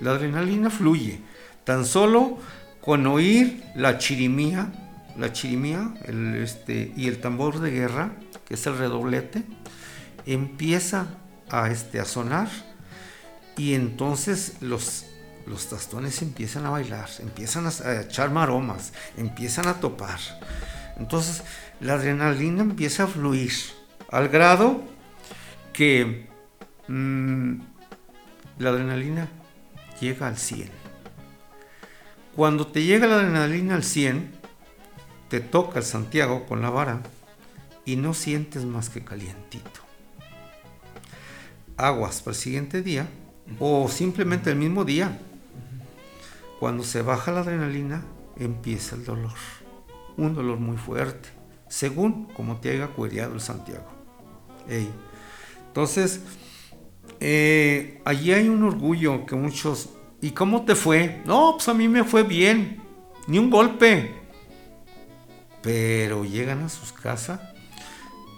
La adrenalina fluye tan solo con oír la chirimía, la chirimía este, y el tambor de guerra, que es el redoblete, empieza a, este, sonar y entonces los, los tastones empiezan a bailar, empiezan a, echar maromas, empiezan a topar. Entonces la adrenalina empieza a fluir al grado que mm, la adrenalina llega al 100. Cuando te llega la adrenalina al 100, te toca el Santiago con la vara y no sientes más que calientito. Aguas para el siguiente día o simplemente el mismo día. Cuando se baja la adrenalina, empieza el dolor. Un dolor muy fuerte, según como te haya cuereado el Santiago. Entonces, eh, allí hay un orgullo que muchos... ¿Y cómo te fue? No, pues a mí me fue bien. Ni un golpe. Pero llegan a sus casas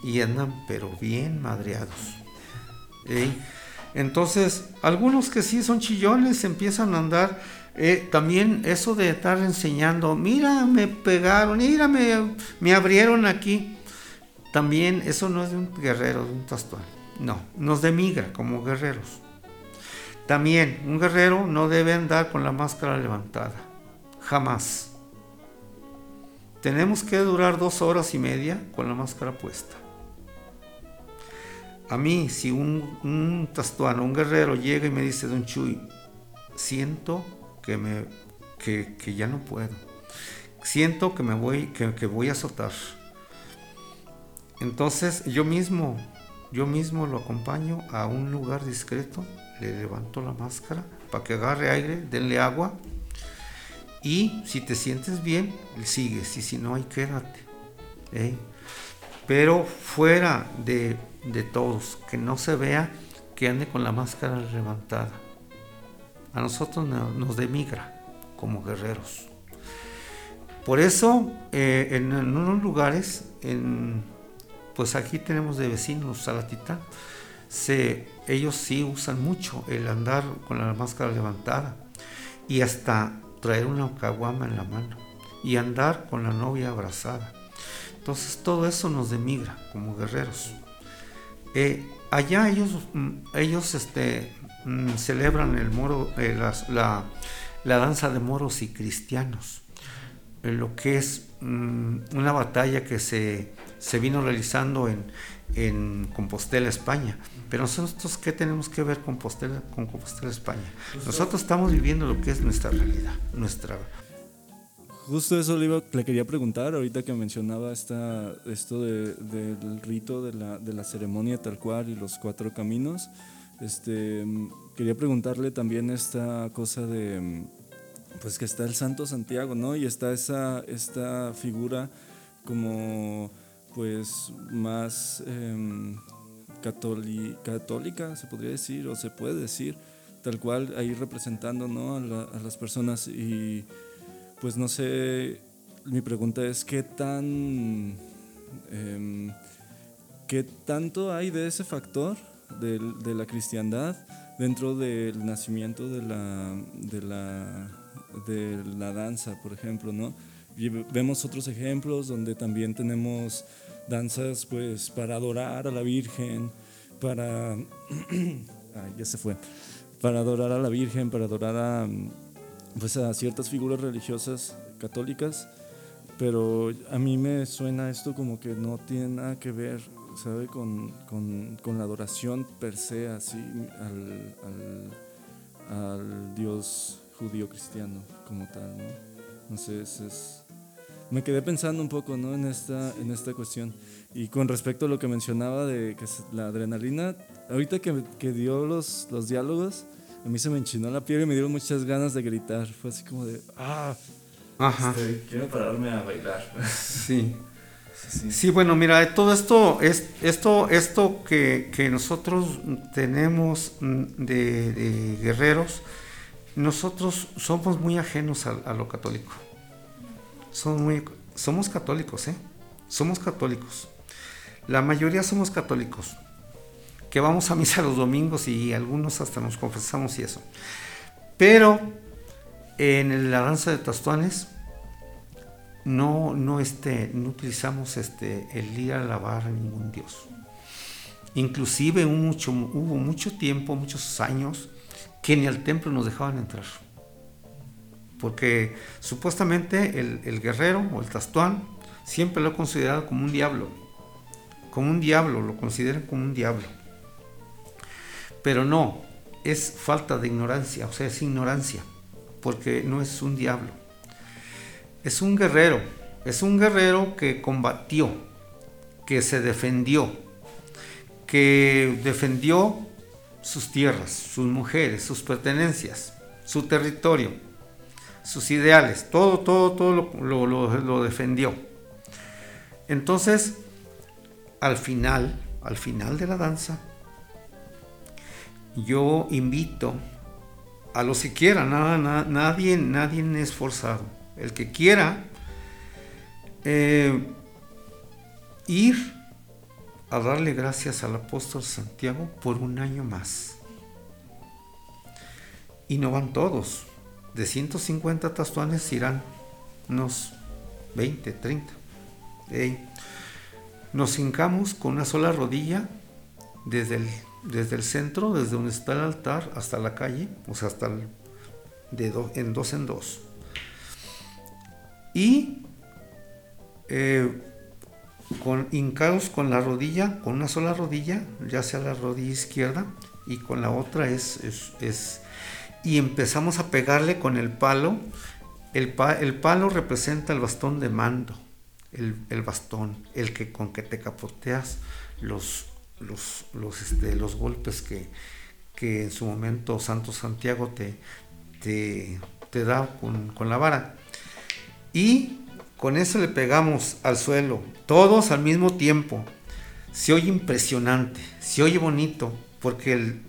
y andan pero bien madreados. Entonces, algunos que sí son chillones empiezan a andar. Eh, también eso de estar enseñando, mira, me pegaron, mira, me, abrieron aquí. También eso no es de un guerrero, de un tastón. No, nos demigra como guerreros. También un guerrero no debe andar con la máscara levantada. Jamás. Tenemos que durar dos horas y media con la máscara puesta. A mí, si un, un tastuano, un guerrero llega y me dice, Don Chuy, siento que, me, que, ya no puedo. Siento que me voy, que, que voy a azotar. Entonces yo mismo, yo mismo lo acompaño a un lugar discreto, le levanto la máscara para que agarre aire, denle agua y si te sientes bien, sigues y si no, ahí quédate. ¿eh? Pero fuera de de todos, que no se vea que ande con la máscara levantada. A nosotros nos demigra como guerreros. Por eso, eh, en, unos lugares, en, pues aquí tenemos de vecinos Salatita, se, ellos sí usan mucho el andar con la máscara levantada y hasta traer una caguama en la mano y andar con la novia abrazada. Entonces todo eso nos demigra como guerreros. Eh, allá ellos, mm, ellos este, mm, celebran el moro, eh, la, danza de moros y cristianos, lo que es mm, una batalla que se, se vino realizando en, en, Compostela, España. Pero nosotros, ¿qué tenemos que ver con Compostela, con Compostela, España? Nosotros estamos viviendo lo que es nuestra realidad, nuestra Justo eso le, le, quería preguntar ahorita que mencionaba esta, esto del rito de la, ceremonia tal cual y los cuatro caminos. Este, quería preguntarle también esta cosa de, pues que está el Santo Santiago, ¿no? Y está esa, esta figura como, pues, más em, católica, se podría decir, o se puede decir, tal cual, ahí representando, ¿no? A, a las personas y pues no sé, mi pregunta es qué tan, em, qué tanto hay de ese factor de, la cristiandad dentro del nacimiento de la, de la, de la danza, por ejemplo, ¿no? Vemos otros ejemplos donde también tenemos danzas pues para adorar a la Virgen, para... ya se fue. Para adorar a la Virgen, para adorar a, pues a ciertas figuras religiosas católicas, pero a mí me suena esto como que no tiene nada que ver, ¿sabe? Con, con, con la adoración per se, así, al, al, al Dios judío cristiano como tal, ¿no? No sé, es, es, me quedé pensando un poco, ¿no? En esta, en esta cuestión. Y con respecto a lo que mencionaba de que la adrenalina, ahorita que, que dio los, los diálogos, a mí se me enchinó la piel y me dieron muchas ganas de gritar. Fue así como de, ah, Ajá. este, quiero pararme a bailar. Sí. Sí, Sí, bueno, mira, todo esto, es, esto, esto que, que nosotros tenemos mm, de, de guerreros, nosotros somos muy ajenos a, a lo católico. Somos, muy, somos católicos, ¿eh? Somos católicos. La mayoría somos católicos, que vamos a misa los domingos y algunos hasta nos confesamos y eso. Pero en la danza de tastuanes no, no, este, no utilizamos este, el ir a alabar a ningún dios. Inclusive hubo mucho, hubo mucho tiempo, muchos años, que ni al templo nos dejaban entrar. Porque supuestamente el, el guerrero o el tastuán siempre lo he considerado como un diablo. Como un diablo, lo consideran como un diablo. Pero no, es falta de ignorancia, o sea, es ignorancia, porque no es un diablo. Es un guerrero, es un guerrero que combatió, que se defendió, que defendió sus tierras, sus mujeres, sus pertenencias, su territorio, sus ideales, todo, todo, todo lo, lo, lo, defendió. Entonces, al final, al final de la danza, yo invito a los que quieran, nada, nada, nadie, nadie es forzado. El que quiera eh, ir a darle gracias al apóstol Santiago por un año más. Y no van todos. De 150 tastuanes irán unos 20, 30. Ey. Nos hincamos con una sola rodilla desde el, desde el centro, desde donde está el altar, hasta la calle, o sea, hasta el, de do, en dos en dos. Y eh, con hincados con la rodilla, con una sola rodilla, ya sea la rodilla izquierda, y con la otra es, es, es y empezamos a pegarle con el palo. El, pa, el palo representa el bastón de mando, el, el, bastón, el que con que te capoteas los, los, los, este, los golpes que, que, en su momento Santo Santiago te, te, te da con, con la vara. Y con eso le pegamos al suelo, todos al mismo tiempo. Se oye impresionante, se oye bonito, porque el,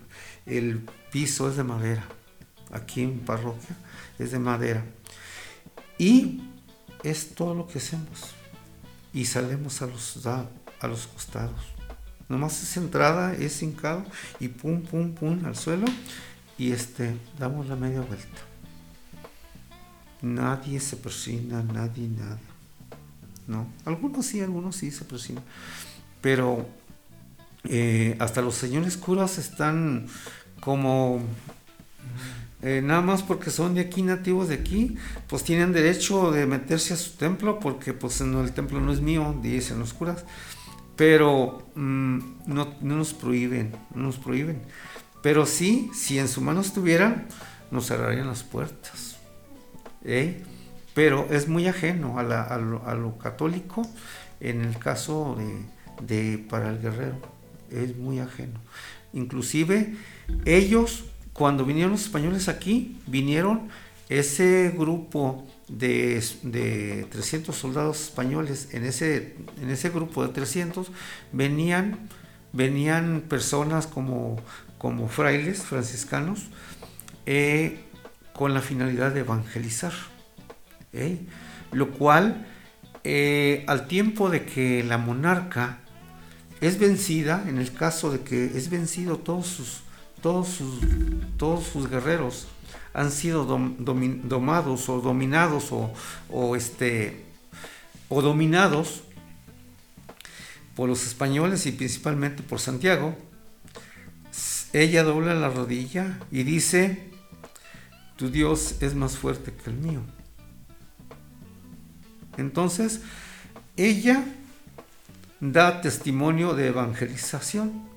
el piso es de madera. Aquí en parroquia es de madera. Y es todo lo que hacemos. Y salimos a los, a los costados. Nomás es entrada, es hincado y pum, pum, pum al suelo. Y este, damos la media vuelta. Nadie se persina, nadie nada. ¿no? Algunos sí, algunos sí se persiguen. Pero eh, hasta los señores curas están como eh, nada más porque son de aquí, nativos de aquí, pues tienen derecho de meterse a su templo porque pues no, el templo no es mío, dicen los curas. Pero mmm, no, no, nos prohíben, no nos prohíben. Pero sí, si en su mano estuvieran, nos cerrarían las puertas. ¿eh? pero es muy ajeno a, la, lo, a, lo, católico en el caso de, de, para el guerrero, es muy ajeno. Inclusive ellos, cuando vinieron los españoles aquí, vinieron ese grupo de, de 300 soldados españoles, en ese, en ese grupo de 300 venían, venían personas como, como frailes franciscanos eh, con la finalidad de evangelizar. ¿eh? Lo cual, eh, al tiempo de que la monarca es vencida, en el caso de que es vencido todos sus, todos sus, todos sus guerreros han sido domados o dominados o, este, o dominados por los españoles y principalmente por Santiago, ella dobla la rodilla y dice, tu Dios es más fuerte que el mío. Entonces, ella da testimonio de evangelización.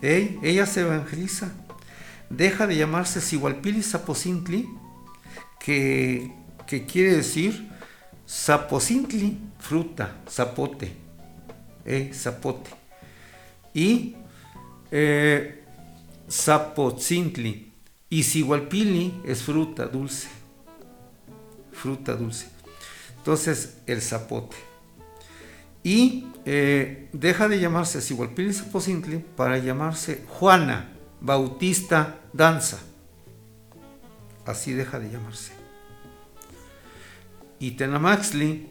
ella se evangeliza. Deja de llamarse Sigualpili Zapocintli, que, que quiere decir Zapocintli, fruta, zapote. ¿eh? zapote. Y eh, Zapocintli. Y Sigualpili es fruta dulce. Fruta dulce. Entonces, el zapote. Y eh, deja de llamarse Sigualpili Zapocintli para llamarse Juana Bautista Danza. Así deja de llamarse. Y Tenamaxli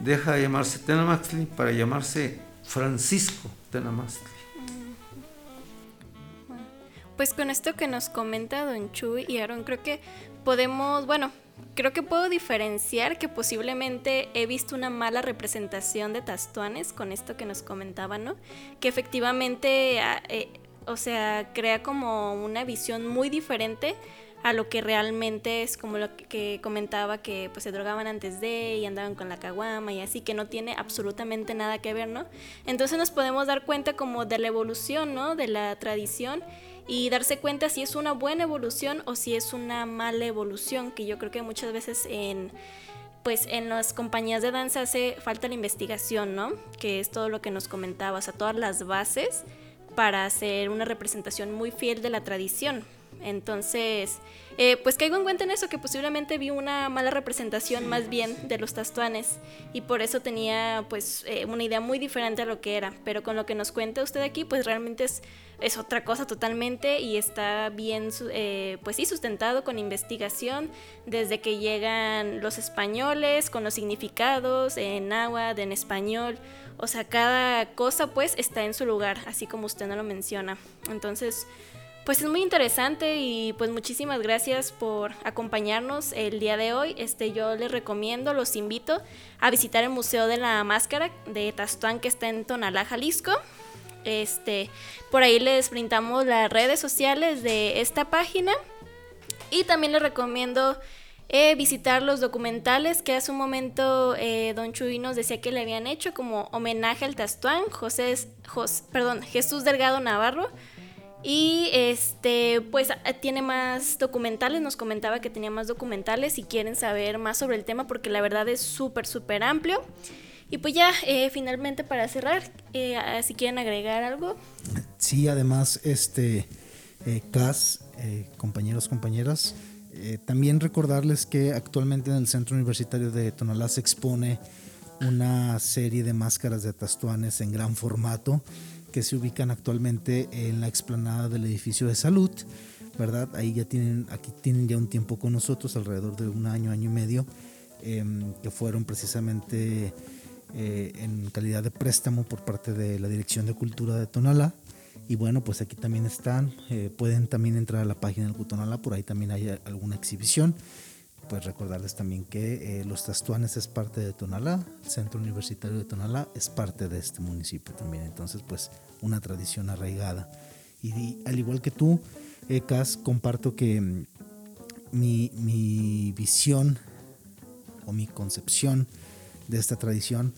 deja de llamarse Tenamaxli para llamarse Francisco Tenamaxli. Pues con esto que nos comenta Don Chuy y Aaron, creo que podemos, bueno, creo que puedo diferenciar que posiblemente he visto una mala representación de Tastuanes con esto que nos comentaban, ¿no? Que efectivamente, ah, eh, o sea, crea como una visión muy diferente a lo que realmente es como lo que comentaba que pues se drogaban antes de y andaban con la caguama y así que no tiene absolutamente nada que ver, ¿no? Entonces nos podemos dar cuenta como de la evolución, ¿no? De la tradición y darse cuenta si es una buena evolución o si es una mala evolución, que yo creo que muchas veces en pues en las compañías de danza hace falta la investigación, ¿no? Que es todo lo que nos comentaba, o sea, todas las bases para hacer una representación muy fiel de la tradición. Entonces, eh, pues caigo en cuenta en eso, que posiblemente vi una mala representación más bien de los tastuanes y por eso tenía pues eh, una idea muy diferente a lo que era. Pero con lo que nos cuenta usted aquí, pues realmente es, es otra cosa totalmente y está bien, eh, pues sí, sustentado con investigación desde que llegan los españoles, con los significados en náhuatl, en español. O sea, cada cosa pues está en su lugar, así como usted no lo menciona. Entonces, pues es muy interesante y pues muchísimas gracias por acompañarnos el día de hoy. Este yo les recomiendo, los invito a visitar el Museo de la Máscara de Tastuán que está en Tonalá, Jalisco. Este, por ahí les brindamos las redes sociales de esta página y también les recomiendo eh, visitar los documentales que hace un momento eh, Don Chuy nos decía que le habían hecho como homenaje al Tastuán, José, perdón, Jesús Delgado Navarro y este, pues tiene más documentales, nos comentaba que tenía más documentales si quieren saber más sobre el tema porque la verdad es súper, súper amplio. Y pues ya, eh, finalmente para cerrar, eh, si quieren agregar algo. Sí, además, este, eh, CAS, compañeros, compañeras, también recordarles que actualmente en el Centro Universitario de Tonalá se expone una serie de máscaras de tastuanes en gran formato que se ubican actualmente en la explanada del edificio de salud, ¿verdad? Ahí ya tienen, aquí tienen ya un tiempo con nosotros, alrededor de un año, año y medio, em, que fueron precisamente eh, en calidad de préstamo por parte de la Dirección de Cultura de Tonalá. Y bueno, pues aquí también están, eh, pueden también entrar a la página del Cutonalá, por ahí también hay alguna exhibición pues recordarles también que eh, Los Tastuanes es parte de Tonalá, el Centro Universitario de Tonalá es parte de este municipio también, entonces pues una tradición arraigada. Y, al igual que tú, Ecas, comparto que mm, mi, mi, visión o mi concepción de esta tradición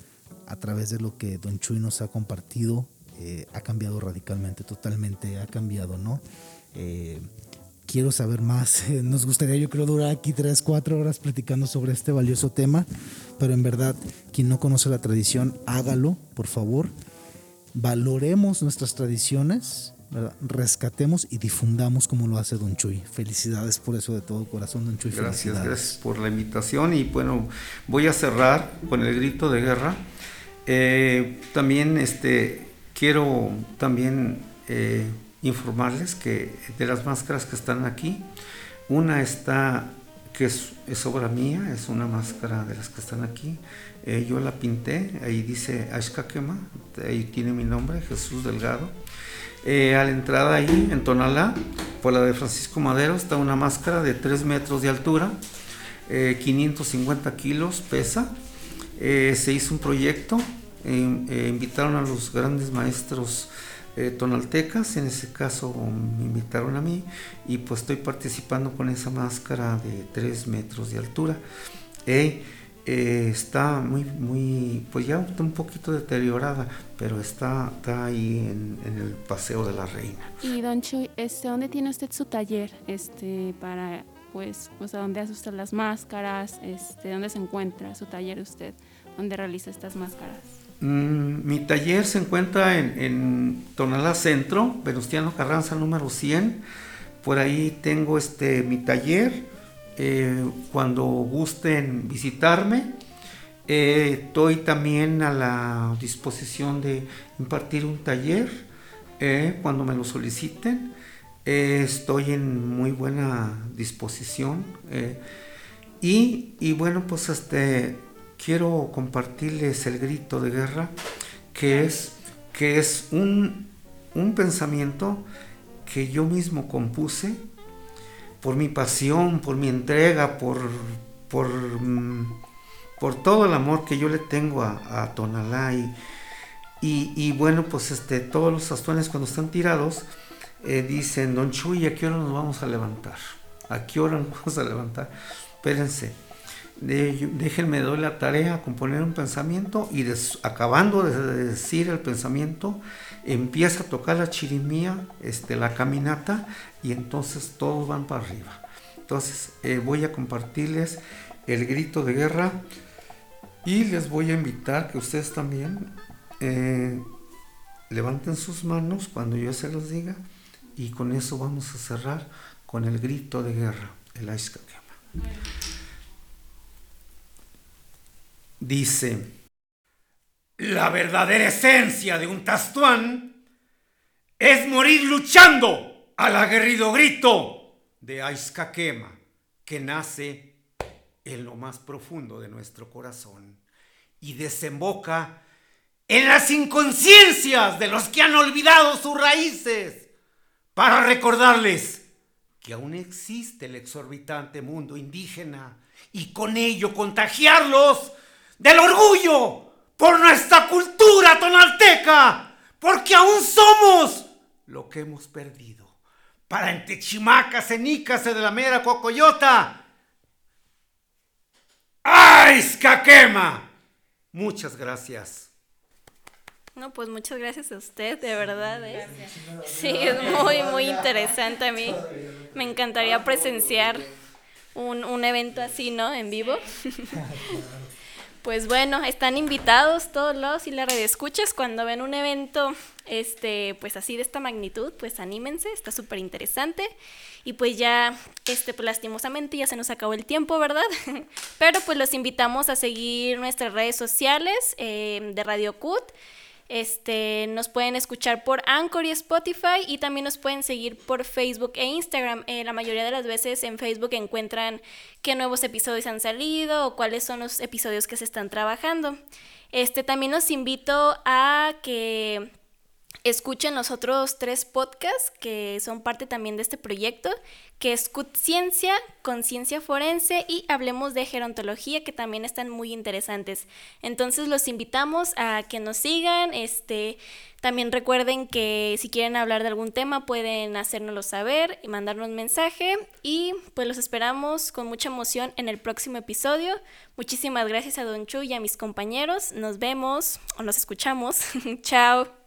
a través de lo que Don Chuy nos ha compartido eh, ha cambiado radicalmente, totalmente ha cambiado, ¿no? Eh, quiero saber más. Nos gustaría, yo creo, durar aquí tres, cuatro horas platicando sobre este valioso tema, pero en verdad, quien no conoce la tradición, hágalo, por favor. Valoremos nuestras tradiciones, rescatemos y difundamos como lo hace Don Chuy. Felicidades por eso de todo corazón, Don Chuy. Gracias, gracias por la invitación y bueno, voy a cerrar con el grito de guerra. Eh, también este, quiero también... Eh, informarles que de las máscaras que están aquí, una está que es, obra mía, es una máscara de las que están aquí. Eh, yo la pinté, ahí dice Ashkakema, ahí tiene mi nombre, Jesús Delgado. Eh, a la entrada ahí, en Tonalá, por la de Francisco Madero, está una máscara de 3 metros de altura, 550 eh, kilos pesa. se hizo un proyecto, invitaron a los grandes maestros eh, tonaltecas, en ese caso me invitaron a mí y pues estoy participando con esa máscara de 3 metros de altura. Eh, está muy, muy, pues ya un poquito deteriorada, pero está, ahí en, el Paseo de la Reina. Y don Chuy, este, ¿dónde tiene usted su taller este, para, pues, pues a dónde hace usted las máscaras? Este, ¿Dónde se encuentra su taller usted? ¿Dónde realiza estas máscaras? Mm, mi taller se encuentra en, en, Tonalá Centro, Venustiano Carranza número 100. Por ahí tengo este, mi taller. Eh, cuando gusten visitarme, eh, estoy también a la disposición de impartir un taller eh, cuando me lo soliciten. estoy en muy buena disposición. Y, bueno, pues este, quiero compartirles el grito de guerra, que es, que es un, pensamiento que yo mismo compuse por mi pasión, por mi entrega, por, por, mm, por todo el amor que yo le tengo a, Tonalá. Y, bueno, pues este, todos los astuanes cuando están tirados eh, dicen, don Chuy, ¿a qué hora nos vamos a levantar? ¿A qué hora nos vamos a levantar? Espérense de, déjenme doy la tarea a componer un pensamiento y acabando de decir el pensamiento empieza a tocar la chirimía, este, la caminata y entonces todos van para arriba. Entonces eh, voy a compartirles el grito de guerra y les voy a invitar que ustedes también eh, levanten sus manos cuando yo se los diga y con eso vamos a cerrar con el grito de guerra, el quema dice, la verdadera esencia de un tastuán es morir luchando al aguerrido grito de Aizcaquema que nace en lo más profundo de nuestro corazón y desemboca en las inconsciencias de los que han olvidado sus raíces para recordarles que aún existe el exorbitante mundo indígena y con ello contagiarlos del orgullo por nuestra cultura tonalteca, porque aún somos lo que hemos perdido. Para en Techimacas, de la mera Cocoyota. ¡Ay, Escaquema! Muchas gracias. No, pues muchas gracias a usted, de verdad. ¿eh? Sí, es muy, muy interesante a mí. Me encantaría presenciar un, un evento así, ¿no? En vivo. Pues bueno, están invitados todos los y la red escuchas cuando ven un evento este pues así de esta magnitud, pues anímense, está súper interesante. Y pues ya, este, pues lastimosamente ya se nos acabó el tiempo, ¿verdad? Pero pues los invitamos a seguir nuestras redes sociales eh, de Radio CUT. Este, nos pueden escuchar por Anchor y Spotify y también nos pueden seguir por Facebook e Instagram. Eh, la mayoría de las veces en Facebook encuentran qué nuevos episodios han salido o cuáles son los episodios que se están trabajando. Este, también los invito a que escuchen los otros tres podcasts que son parte también de este proyecto, que es Ciencia, Conciencia Forense y Hablemos de Gerontología, que también están muy interesantes. Entonces los invitamos a que nos sigan. Este, también recuerden que si quieren hablar de algún tema pueden hacérnoslo saber y mandarnos mensaje. Y pues los esperamos con mucha emoción en el próximo episodio. Muchísimas gracias a Don Chu y a mis compañeros. Nos vemos o nos escuchamos. Chao.